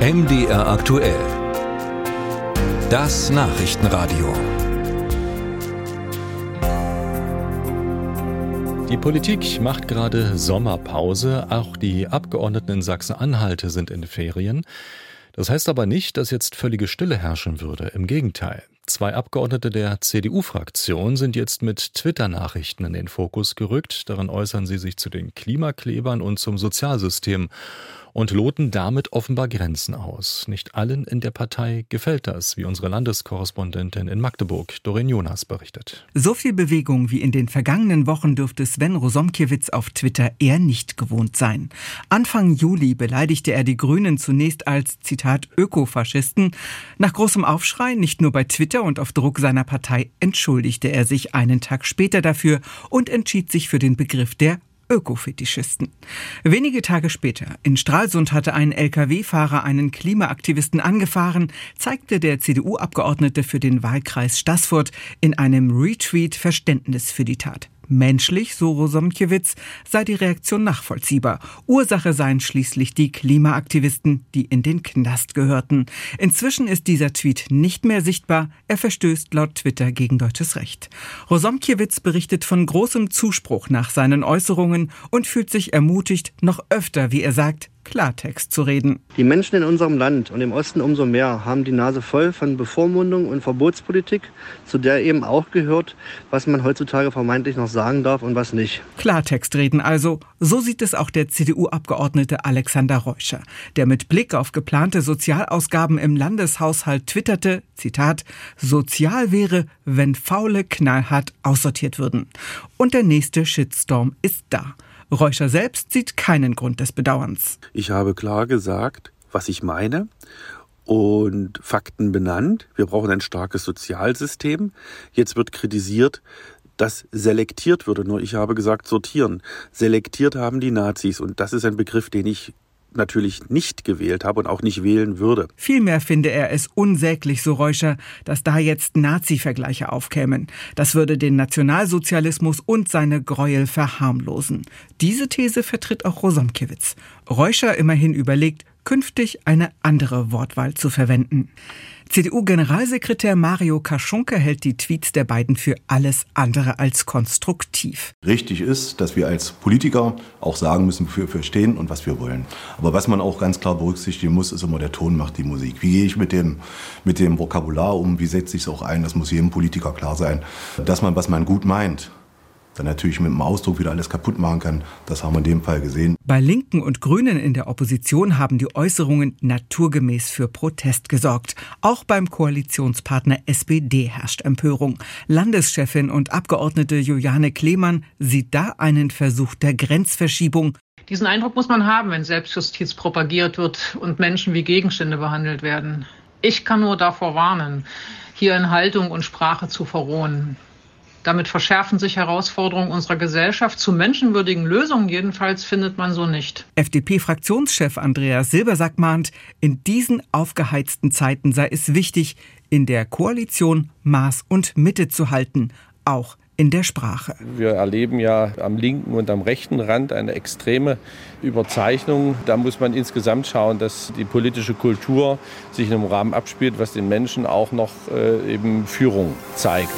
MDR aktuell. Das Nachrichtenradio. Die Politik macht gerade Sommerpause. Auch die Abgeordneten in Sachsen-Anhalt sind in Ferien. Das heißt aber nicht, dass jetzt völlige Stille herrschen würde. Im Gegenteil. Zwei Abgeordnete der CDU-Fraktion sind jetzt mit Twitter-Nachrichten in den Fokus gerückt. Darin äußern sie sich zu den Klimaklebern und zum Sozialsystem und loten damit offenbar Grenzen aus. Nicht allen in der Partei gefällt das, wie unsere Landeskorrespondentin in Magdeburg, Doreen Jonas, berichtet. So viel Bewegung wie in den vergangenen Wochen dürfte Sven Rosomkiewicz auf Twitter eher nicht gewohnt sein. Anfang Juli beleidigte er die Grünen zunächst als, Zitat, Ökofaschisten. Nach großem Aufschrei, nicht nur bei Twitter und auf Druck seiner Partei, entschuldigte er sich einen Tag später dafür und entschied sich für den Begriff der Ökofetischisten. Wenige Tage später, in Stralsund hatte ein Lkw-Fahrer einen Klimaaktivisten angefahren, zeigte der CDU-Abgeordnete für den Wahlkreis Stassfurt in einem Retweet Verständnis für die Tat. Menschlich, so Rosomkiewicz, sei die Reaktion nachvollziehbar. Ursache seien schließlich die Klimaaktivisten, die in den Knast gehörten. Inzwischen ist dieser Tweet nicht mehr sichtbar. Er verstößt laut Twitter gegen deutsches Recht. Rosomkiewicz berichtet von großem Zuspruch nach seinen Äußerungen und fühlt sich ermutigt, noch öfter, wie er sagt, Klartext zu reden. Die Menschen in unserem Land und im Osten umso mehr haben die Nase voll von Bevormundung und Verbotspolitik, zu der eben auch gehört, was man heutzutage vermeintlich noch sagen darf und was nicht. Klartext reden also. So sieht es auch der CDU-Abgeordnete Alexander Reuscher, der mit Blick auf geplante Sozialausgaben im Landeshaushalt twitterte, Zitat, sozial wäre, wenn Faule knallhart aussortiert würden. Und der nächste Shitstorm ist da. Reuscher selbst sieht keinen Grund des Bedauerns. Ich habe klar gesagt, was ich meine und Fakten benannt. Wir brauchen ein starkes Sozialsystem. Jetzt wird kritisiert, dass selektiert würde. Nur ich habe gesagt sortieren. Selektiert haben die Nazis und das ist ein Begriff, den ich natürlich nicht gewählt habe und auch nicht wählen würde. Vielmehr finde er es unsäglich, so Reuscher, dass da jetzt Nazi-Vergleiche aufkämen. Das würde den Nationalsozialismus und seine Gräuel verharmlosen. Diese These vertritt auch Rosomkiewicz. Reuscher immerhin überlegt, künftig eine andere Wortwahl zu verwenden. CDU-Generalsekretär Mario Kaschunke hält die Tweets der beiden für alles andere als konstruktiv. Richtig ist, dass wir als Politiker auch sagen müssen, wofür wir stehen und was wir wollen. Aber was man auch ganz klar berücksichtigen muss, ist immer der Ton macht die Musik. Wie gehe ich mit dem, mit dem Vokabular um? Wie setze ich es auch ein? Das muss jedem Politiker klar sein. Dass man, was man gut meint, dann natürlich mit dem Ausdruck wieder alles kaputt machen kann. Das haben wir in dem Fall gesehen. Bei Linken und Grünen in der Opposition haben die Äußerungen naturgemäß für Protest gesorgt. Auch beim Koalitionspartner SPD herrscht Empörung. Landeschefin und Abgeordnete Juliane Klemann sieht da einen Versuch der Grenzverschiebung. Diesen Eindruck muss man haben, wenn Selbstjustiz propagiert wird und Menschen wie Gegenstände behandelt werden. Ich kann nur davor warnen, hier in Haltung und Sprache zu verrohen. Damit verschärfen sich Herausforderungen unserer Gesellschaft. Zu menschenwürdigen Lösungen jedenfalls findet man so nicht. FDP-Fraktionschef Andreas Silbersack mahnt, in diesen aufgeheizten Zeiten sei es wichtig, in der Koalition Maß und Mitte zu halten, auch in der Sprache. Wir erleben ja am linken und am rechten Rand eine extreme Überzeichnung. Da muss man insgesamt schauen, dass die politische Kultur sich in einem Rahmen abspielt, was den Menschen auch noch äh, eben Führung zeigt.